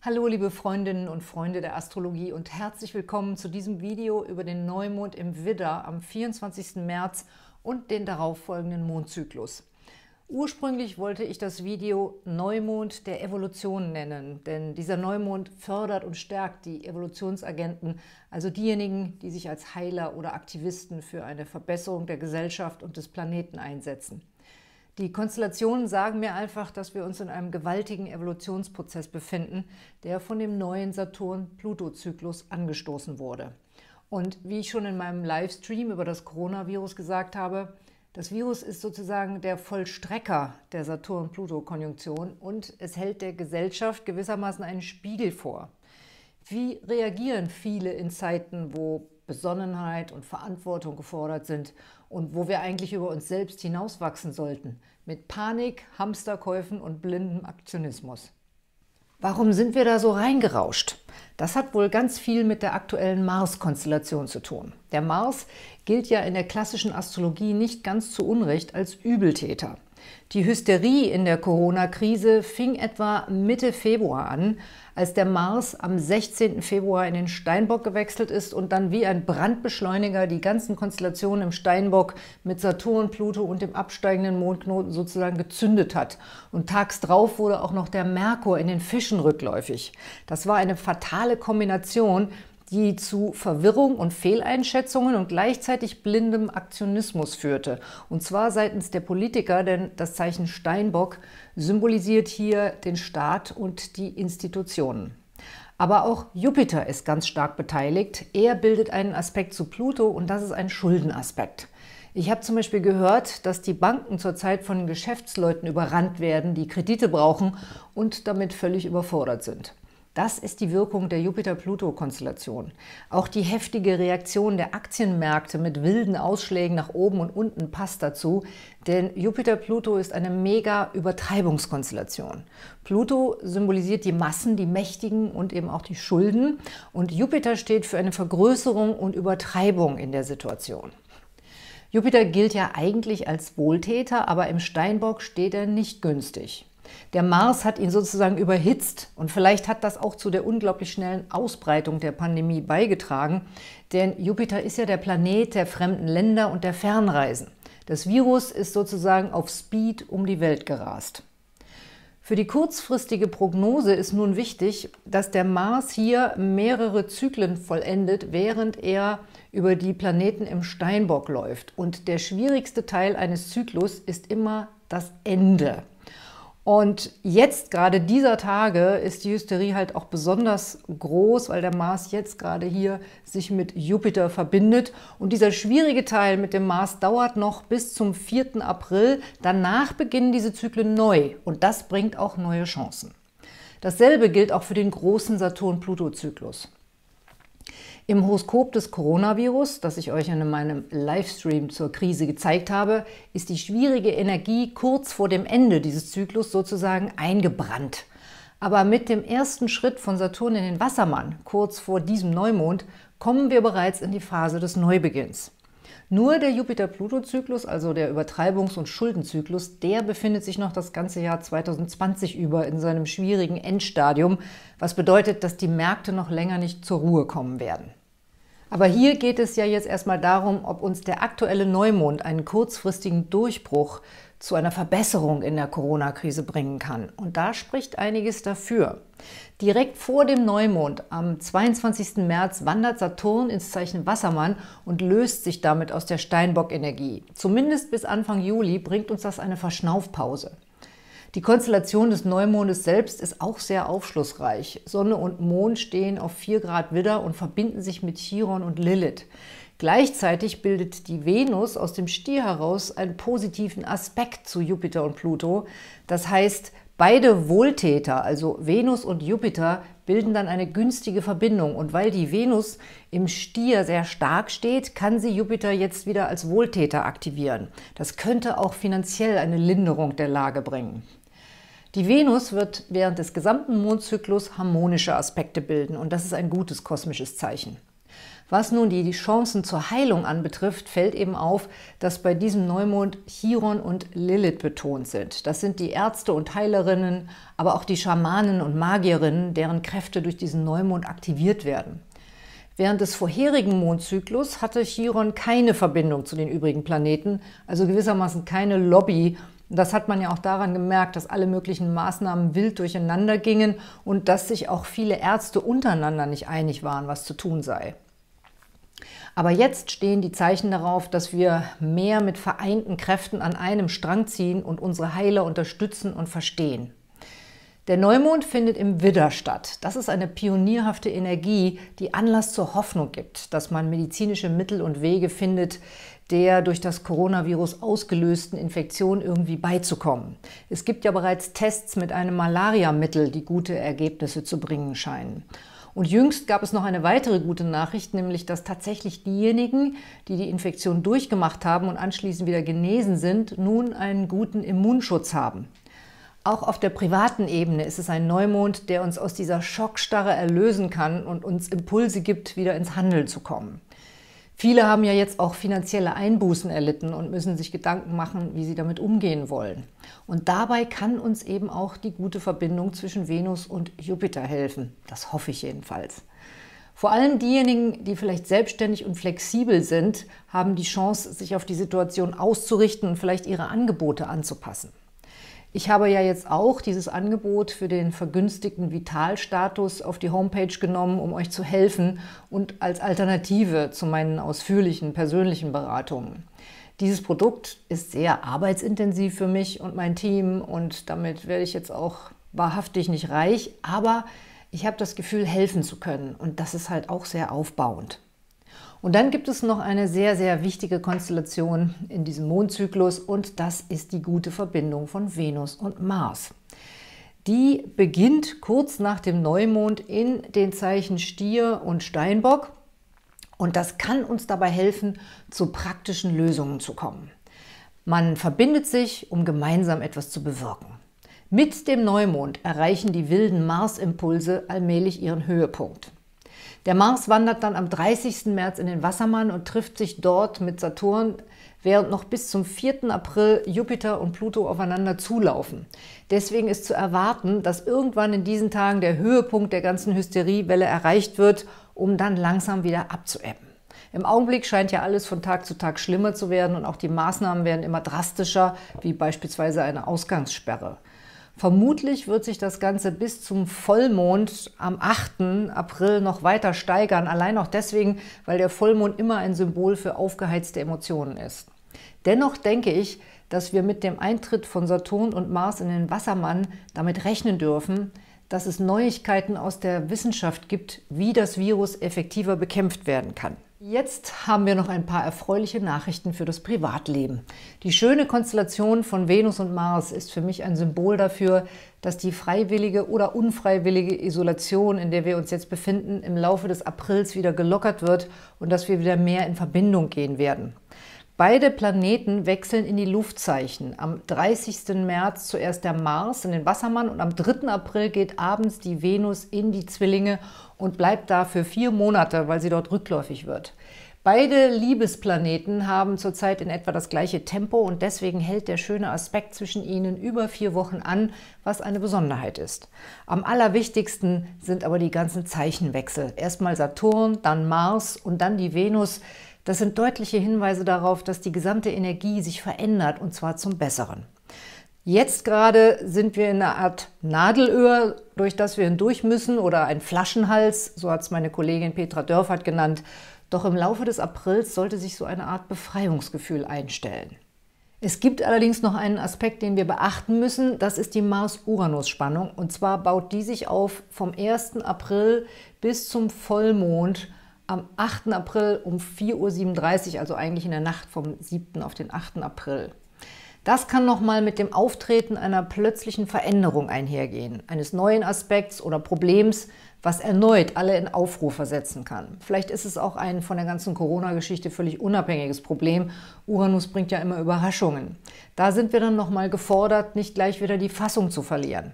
Hallo liebe Freundinnen und Freunde der Astrologie und herzlich willkommen zu diesem Video über den Neumond im Widder am 24. März und den darauffolgenden Mondzyklus. Ursprünglich wollte ich das Video Neumond der Evolution nennen, denn dieser Neumond fördert und stärkt die Evolutionsagenten, also diejenigen, die sich als Heiler oder Aktivisten für eine Verbesserung der Gesellschaft und des Planeten einsetzen. Die Konstellationen sagen mir einfach, dass wir uns in einem gewaltigen Evolutionsprozess befinden, der von dem neuen Saturn-Pluto-Zyklus angestoßen wurde. Und wie ich schon in meinem Livestream über das Coronavirus gesagt habe, das Virus ist sozusagen der Vollstrecker der Saturn-Pluto-Konjunktion und es hält der Gesellschaft gewissermaßen einen Spiegel vor. Wie reagieren viele in Zeiten, wo Besonnenheit und Verantwortung gefordert sind und wo wir eigentlich über uns selbst hinauswachsen sollten? Mit Panik, Hamsterkäufen und blindem Aktionismus. Warum sind wir da so reingerauscht? Das hat wohl ganz viel mit der aktuellen Mars-Konstellation zu tun. Der Mars gilt ja in der klassischen Astrologie nicht ganz zu Unrecht als Übeltäter. Die Hysterie in der Corona-Krise fing etwa Mitte Februar an, als der Mars am 16. Februar in den Steinbock gewechselt ist und dann wie ein Brandbeschleuniger die ganzen Konstellationen im Steinbock mit Saturn, Pluto und dem absteigenden Mondknoten sozusagen gezündet hat. Und tags drauf wurde auch noch der Merkur in den Fischen rückläufig. Das war eine fatale Kombination, die zu Verwirrung und Fehleinschätzungen und gleichzeitig blindem Aktionismus führte. Und zwar seitens der Politiker, denn das Zeichen Steinbock symbolisiert hier den Staat und die Institutionen. Aber auch Jupiter ist ganz stark beteiligt. Er bildet einen Aspekt zu Pluto und das ist ein Schuldenaspekt. Ich habe zum Beispiel gehört, dass die Banken zurzeit von Geschäftsleuten überrannt werden, die Kredite brauchen und damit völlig überfordert sind. Das ist die Wirkung der Jupiter-Pluto-Konstellation. Auch die heftige Reaktion der Aktienmärkte mit wilden Ausschlägen nach oben und unten passt dazu, denn Jupiter-Pluto ist eine mega Übertreibungskonstellation. Pluto symbolisiert die Massen, die Mächtigen und eben auch die Schulden und Jupiter steht für eine Vergrößerung und Übertreibung in der Situation. Jupiter gilt ja eigentlich als Wohltäter, aber im Steinbock steht er nicht günstig. Der Mars hat ihn sozusagen überhitzt und vielleicht hat das auch zu der unglaublich schnellen Ausbreitung der Pandemie beigetragen, denn Jupiter ist ja der Planet der fremden Länder und der Fernreisen. Das Virus ist sozusagen auf Speed um die Welt gerast. Für die kurzfristige Prognose ist nun wichtig, dass der Mars hier mehrere Zyklen vollendet, während er über die Planeten im Steinbock läuft. Und der schwierigste Teil eines Zyklus ist immer das Ende. Und jetzt, gerade dieser Tage, ist die Hysterie halt auch besonders groß, weil der Mars jetzt gerade hier sich mit Jupiter verbindet. Und dieser schwierige Teil mit dem Mars dauert noch bis zum 4. April. Danach beginnen diese Zyklen neu und das bringt auch neue Chancen. Dasselbe gilt auch für den großen Saturn-Pluto-Zyklus. Im Horoskop des Coronavirus, das ich euch in meinem Livestream zur Krise gezeigt habe, ist die schwierige Energie kurz vor dem Ende dieses Zyklus sozusagen eingebrannt. Aber mit dem ersten Schritt von Saturn in den Wassermann, kurz vor diesem Neumond, kommen wir bereits in die Phase des Neubeginns. Nur der Jupiter-Pluto-Zyklus, also der Übertreibungs- und Schuldenzyklus, der befindet sich noch das ganze Jahr 2020 über in seinem schwierigen Endstadium, was bedeutet, dass die Märkte noch länger nicht zur Ruhe kommen werden. Aber hier geht es ja jetzt erstmal darum, ob uns der aktuelle Neumond einen kurzfristigen Durchbruch zu einer Verbesserung in der Corona-Krise bringen kann. Und da spricht einiges dafür. Direkt vor dem Neumond am 22. März wandert Saturn ins Zeichen Wassermann und löst sich damit aus der Steinbock-Energie. Zumindest bis Anfang Juli bringt uns das eine Verschnaufpause. Die Konstellation des Neumondes selbst ist auch sehr aufschlussreich. Sonne und Mond stehen auf 4 Grad Widder und verbinden sich mit Chiron und Lilith. Gleichzeitig bildet die Venus aus dem Stier heraus einen positiven Aspekt zu Jupiter und Pluto. Das heißt, beide Wohltäter, also Venus und Jupiter, bilden dann eine günstige Verbindung. Und weil die Venus im Stier sehr stark steht, kann sie Jupiter jetzt wieder als Wohltäter aktivieren. Das könnte auch finanziell eine Linderung der Lage bringen. Die Venus wird während des gesamten Mondzyklus harmonische Aspekte bilden und das ist ein gutes kosmisches Zeichen. Was nun die Chancen zur Heilung anbetrifft, fällt eben auf, dass bei diesem Neumond Chiron und Lilith betont sind. Das sind die Ärzte und Heilerinnen, aber auch die Schamanen und Magierinnen, deren Kräfte durch diesen Neumond aktiviert werden. Während des vorherigen Mondzyklus hatte Chiron keine Verbindung zu den übrigen Planeten, also gewissermaßen keine Lobby. Das hat man ja auch daran gemerkt, dass alle möglichen Maßnahmen wild durcheinander gingen und dass sich auch viele Ärzte untereinander nicht einig waren, was zu tun sei. Aber jetzt stehen die Zeichen darauf, dass wir mehr mit vereinten Kräften an einem Strang ziehen und unsere Heiler unterstützen und verstehen. Der Neumond findet im Widder statt. Das ist eine pionierhafte Energie, die Anlass zur Hoffnung gibt, dass man medizinische Mittel und Wege findet, der durch das Coronavirus ausgelösten Infektion irgendwie beizukommen. Es gibt ja bereits Tests mit einem Malariamittel, die gute Ergebnisse zu bringen scheinen. Und jüngst gab es noch eine weitere gute Nachricht, nämlich dass tatsächlich diejenigen, die die Infektion durchgemacht haben und anschließend wieder genesen sind, nun einen guten Immunschutz haben. Auch auf der privaten Ebene ist es ein Neumond, der uns aus dieser Schockstarre erlösen kann und uns Impulse gibt, wieder ins Handeln zu kommen. Viele haben ja jetzt auch finanzielle Einbußen erlitten und müssen sich Gedanken machen, wie sie damit umgehen wollen. Und dabei kann uns eben auch die gute Verbindung zwischen Venus und Jupiter helfen. Das hoffe ich jedenfalls. Vor allem diejenigen, die vielleicht selbstständig und flexibel sind, haben die Chance, sich auf die Situation auszurichten und vielleicht ihre Angebote anzupassen. Ich habe ja jetzt auch dieses Angebot für den vergünstigten Vitalstatus auf die Homepage genommen, um euch zu helfen und als Alternative zu meinen ausführlichen persönlichen Beratungen. Dieses Produkt ist sehr arbeitsintensiv für mich und mein Team und damit werde ich jetzt auch wahrhaftig nicht reich, aber ich habe das Gefühl, helfen zu können und das ist halt auch sehr aufbauend. Und dann gibt es noch eine sehr, sehr wichtige Konstellation in diesem Mondzyklus und das ist die gute Verbindung von Venus und Mars. Die beginnt kurz nach dem Neumond in den Zeichen Stier und Steinbock und das kann uns dabei helfen, zu praktischen Lösungen zu kommen. Man verbindet sich, um gemeinsam etwas zu bewirken. Mit dem Neumond erreichen die wilden Marsimpulse allmählich ihren Höhepunkt. Der Mars wandert dann am 30. März in den Wassermann und trifft sich dort mit Saturn, während noch bis zum 4. April Jupiter und Pluto aufeinander zulaufen. Deswegen ist zu erwarten, dass irgendwann in diesen Tagen der Höhepunkt der ganzen Hysteriewelle erreicht wird, um dann langsam wieder abzuebben. Im Augenblick scheint ja alles von Tag zu Tag schlimmer zu werden und auch die Maßnahmen werden immer drastischer, wie beispielsweise eine Ausgangssperre. Vermutlich wird sich das Ganze bis zum Vollmond am 8. April noch weiter steigern, allein auch deswegen, weil der Vollmond immer ein Symbol für aufgeheizte Emotionen ist. Dennoch denke ich, dass wir mit dem Eintritt von Saturn und Mars in den Wassermann damit rechnen dürfen, dass es Neuigkeiten aus der Wissenschaft gibt, wie das Virus effektiver bekämpft werden kann. Jetzt haben wir noch ein paar erfreuliche Nachrichten für das Privatleben. Die schöne Konstellation von Venus und Mars ist für mich ein Symbol dafür, dass die freiwillige oder unfreiwillige Isolation, in der wir uns jetzt befinden, im Laufe des Aprils wieder gelockert wird und dass wir wieder mehr in Verbindung gehen werden. Beide Planeten wechseln in die Luftzeichen. Am 30. März zuerst der Mars in den Wassermann und am 3. April geht abends die Venus in die Zwillinge und bleibt da für vier Monate, weil sie dort rückläufig wird. Beide Liebesplaneten haben zurzeit in etwa das gleiche Tempo und deswegen hält der schöne Aspekt zwischen ihnen über vier Wochen an, was eine Besonderheit ist. Am allerwichtigsten sind aber die ganzen Zeichenwechsel. Erstmal Saturn, dann Mars und dann die Venus, das sind deutliche Hinweise darauf, dass die gesamte Energie sich verändert, und zwar zum Besseren. Jetzt gerade sind wir in einer Art Nadelöhr, durch das wir hindurch müssen, oder ein Flaschenhals, so hat es meine Kollegin Petra Dörfert genannt. Doch im Laufe des Aprils sollte sich so eine Art Befreiungsgefühl einstellen. Es gibt allerdings noch einen Aspekt, den wir beachten müssen. Das ist die Mars-Uranus-Spannung. Und zwar baut die sich auf vom 1. April bis zum Vollmond am 8. April um 4.37 Uhr, also eigentlich in der Nacht vom 7. auf den 8. April. Das kann nochmal mit dem Auftreten einer plötzlichen Veränderung einhergehen, eines neuen Aspekts oder Problems, was erneut alle in Aufruhr versetzen kann. Vielleicht ist es auch ein von der ganzen Corona-Geschichte völlig unabhängiges Problem. Uranus bringt ja immer Überraschungen. Da sind wir dann nochmal gefordert, nicht gleich wieder die Fassung zu verlieren.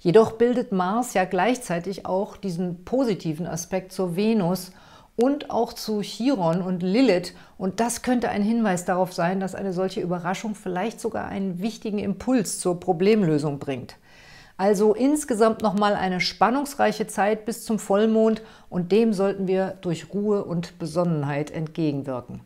Jedoch bildet Mars ja gleichzeitig auch diesen positiven Aspekt zur Venus und auch zu Chiron und Lilith. Und das könnte ein Hinweis darauf sein, dass eine solche Überraschung vielleicht sogar einen wichtigen Impuls zur Problemlösung bringt. Also insgesamt nochmal eine spannungsreiche Zeit bis zum Vollmond und dem sollten wir durch Ruhe und Besonnenheit entgegenwirken.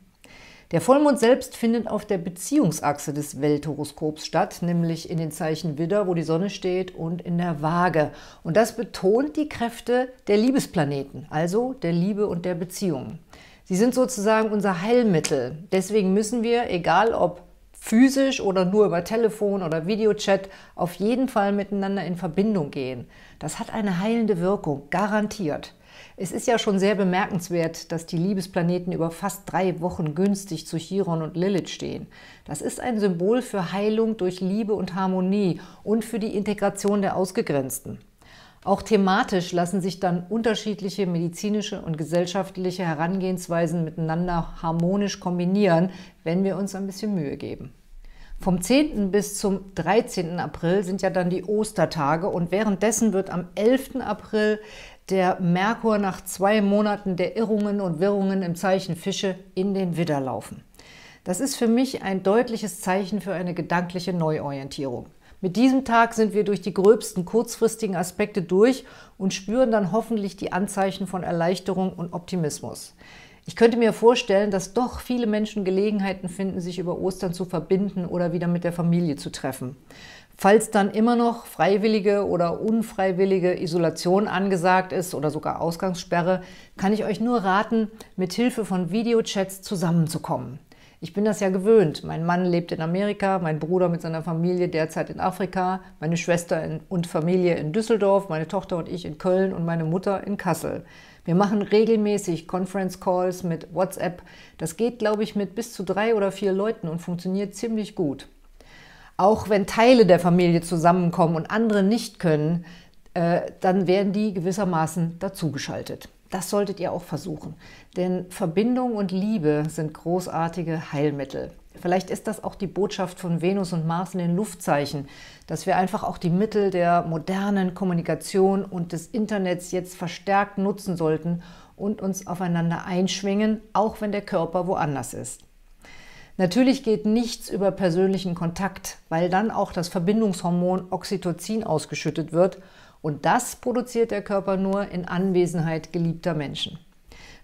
Der Vollmond selbst findet auf der Beziehungsachse des Welthoroskops statt, nämlich in den Zeichen Widder, wo die Sonne steht, und in der Waage. Und das betont die Kräfte der Liebesplaneten, also der Liebe und der Beziehungen. Sie sind sozusagen unser Heilmittel. Deswegen müssen wir, egal ob physisch oder nur über Telefon oder Videochat, auf jeden Fall miteinander in Verbindung gehen. Das hat eine heilende Wirkung, garantiert. Es ist ja schon sehr bemerkenswert, dass die Liebesplaneten über fast drei Wochen günstig zu Chiron und Lilith stehen. Das ist ein Symbol für Heilung durch Liebe und Harmonie und für die Integration der Ausgegrenzten. Auch thematisch lassen sich dann unterschiedliche medizinische und gesellschaftliche Herangehensweisen miteinander harmonisch kombinieren, wenn wir uns ein bisschen Mühe geben. Vom 10. bis zum 13. April sind ja dann die Ostertage und währenddessen wird am 11. April der Merkur nach zwei Monaten der Irrungen und Wirrungen im Zeichen Fische in den Widder laufen. Das ist für mich ein deutliches Zeichen für eine gedankliche Neuorientierung. Mit diesem Tag sind wir durch die gröbsten kurzfristigen Aspekte durch und spüren dann hoffentlich die Anzeichen von Erleichterung und Optimismus. Ich könnte mir vorstellen, dass doch viele Menschen Gelegenheiten finden, sich über Ostern zu verbinden oder wieder mit der Familie zu treffen. Falls dann immer noch freiwillige oder unfreiwillige Isolation angesagt ist oder sogar Ausgangssperre, kann ich euch nur raten, mit Hilfe von Videochats zusammenzukommen. Ich bin das ja gewöhnt. Mein Mann lebt in Amerika, mein Bruder mit seiner Familie derzeit in Afrika, meine Schwester und Familie in Düsseldorf, meine Tochter und ich in Köln und meine Mutter in Kassel. Wir machen regelmäßig Conference Calls mit WhatsApp. Das geht, glaube ich, mit bis zu drei oder vier Leuten und funktioniert ziemlich gut. Auch wenn Teile der Familie zusammenkommen und andere nicht können, äh, dann werden die gewissermaßen dazugeschaltet. Das solltet ihr auch versuchen, denn Verbindung und Liebe sind großartige Heilmittel. Vielleicht ist das auch die Botschaft von Venus und Mars in den Luftzeichen, dass wir einfach auch die Mittel der modernen Kommunikation und des Internets jetzt verstärkt nutzen sollten und uns aufeinander einschwingen, auch wenn der Körper woanders ist. Natürlich geht nichts über persönlichen Kontakt, weil dann auch das Verbindungshormon Oxytocin ausgeschüttet wird und das produziert der Körper nur in Anwesenheit geliebter Menschen.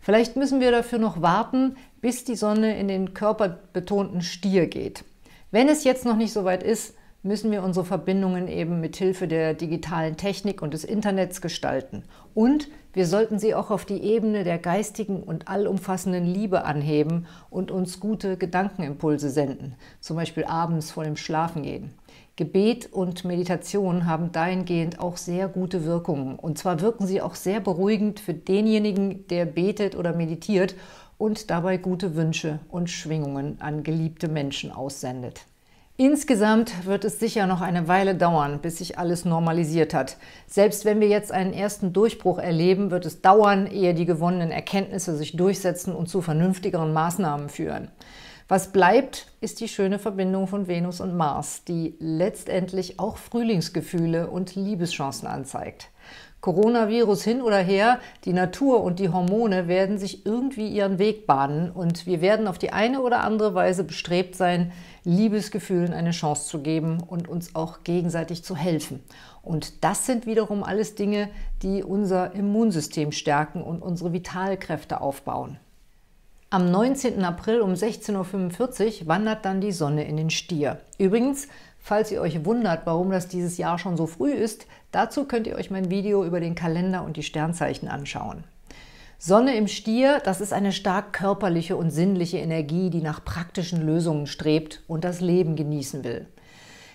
Vielleicht müssen wir dafür noch warten, bis die Sonne in den körperbetonten Stier geht. Wenn es jetzt noch nicht so weit ist, müssen wir unsere Verbindungen eben mit Hilfe der digitalen Technik und des Internets gestalten. Und wir sollten sie auch auf die Ebene der geistigen und allumfassenden Liebe anheben und uns gute Gedankenimpulse senden, zum Beispiel abends vor dem Schlafengehen. Gebet und Meditation haben dahingehend auch sehr gute Wirkungen. Und zwar wirken sie auch sehr beruhigend für denjenigen, der betet oder meditiert und dabei gute Wünsche und Schwingungen an geliebte Menschen aussendet. Insgesamt wird es sicher noch eine Weile dauern, bis sich alles normalisiert hat. Selbst wenn wir jetzt einen ersten Durchbruch erleben, wird es dauern, ehe die gewonnenen Erkenntnisse sich durchsetzen und zu vernünftigeren Maßnahmen führen. Was bleibt, ist die schöne Verbindung von Venus und Mars, die letztendlich auch Frühlingsgefühle und Liebeschancen anzeigt. Coronavirus hin oder her, die Natur und die Hormone werden sich irgendwie ihren Weg bahnen und wir werden auf die eine oder andere Weise bestrebt sein, Liebesgefühlen eine Chance zu geben und uns auch gegenseitig zu helfen. Und das sind wiederum alles Dinge, die unser Immunsystem stärken und unsere Vitalkräfte aufbauen. Am 19. April um 16.45 Uhr wandert dann die Sonne in den Stier. Übrigens, falls ihr euch wundert, warum das dieses Jahr schon so früh ist, dazu könnt ihr euch mein Video über den Kalender und die Sternzeichen anschauen. Sonne im Stier, das ist eine stark körperliche und sinnliche Energie, die nach praktischen Lösungen strebt und das Leben genießen will.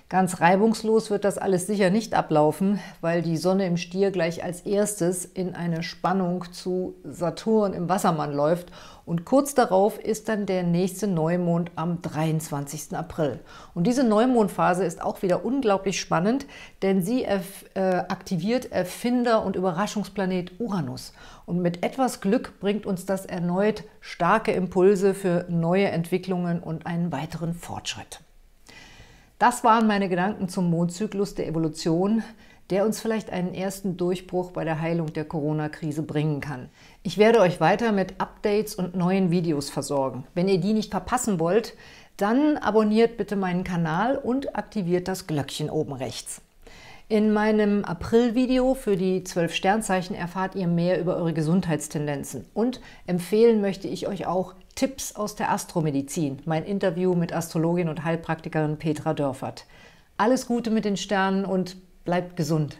Ganz reibungslos wird das alles sicher nicht ablaufen, weil die Sonne im Stier gleich als erstes in eine Spannung zu Saturn im Wassermann läuft und kurz darauf ist dann der nächste Neumond am 23. April. Und diese Neumondphase ist auch wieder unglaublich spannend, denn sie äh, aktiviert Erfinder und Überraschungsplanet Uranus. Und mit etwas Glück bringt uns das erneut starke Impulse für neue Entwicklungen und einen weiteren Fortschritt. Das waren meine Gedanken zum Mondzyklus der Evolution, der uns vielleicht einen ersten Durchbruch bei der Heilung der Corona-Krise bringen kann. Ich werde euch weiter mit Updates und neuen Videos versorgen. Wenn ihr die nicht verpassen wollt, dann abonniert bitte meinen Kanal und aktiviert das Glöckchen oben rechts. In meinem April-Video für die 12 Sternzeichen erfahrt ihr mehr über eure Gesundheitstendenzen. Und empfehlen möchte ich euch auch Tipps aus der Astromedizin, mein Interview mit Astrologin und Heilpraktikerin Petra Dörfert. Alles Gute mit den Sternen und bleibt gesund!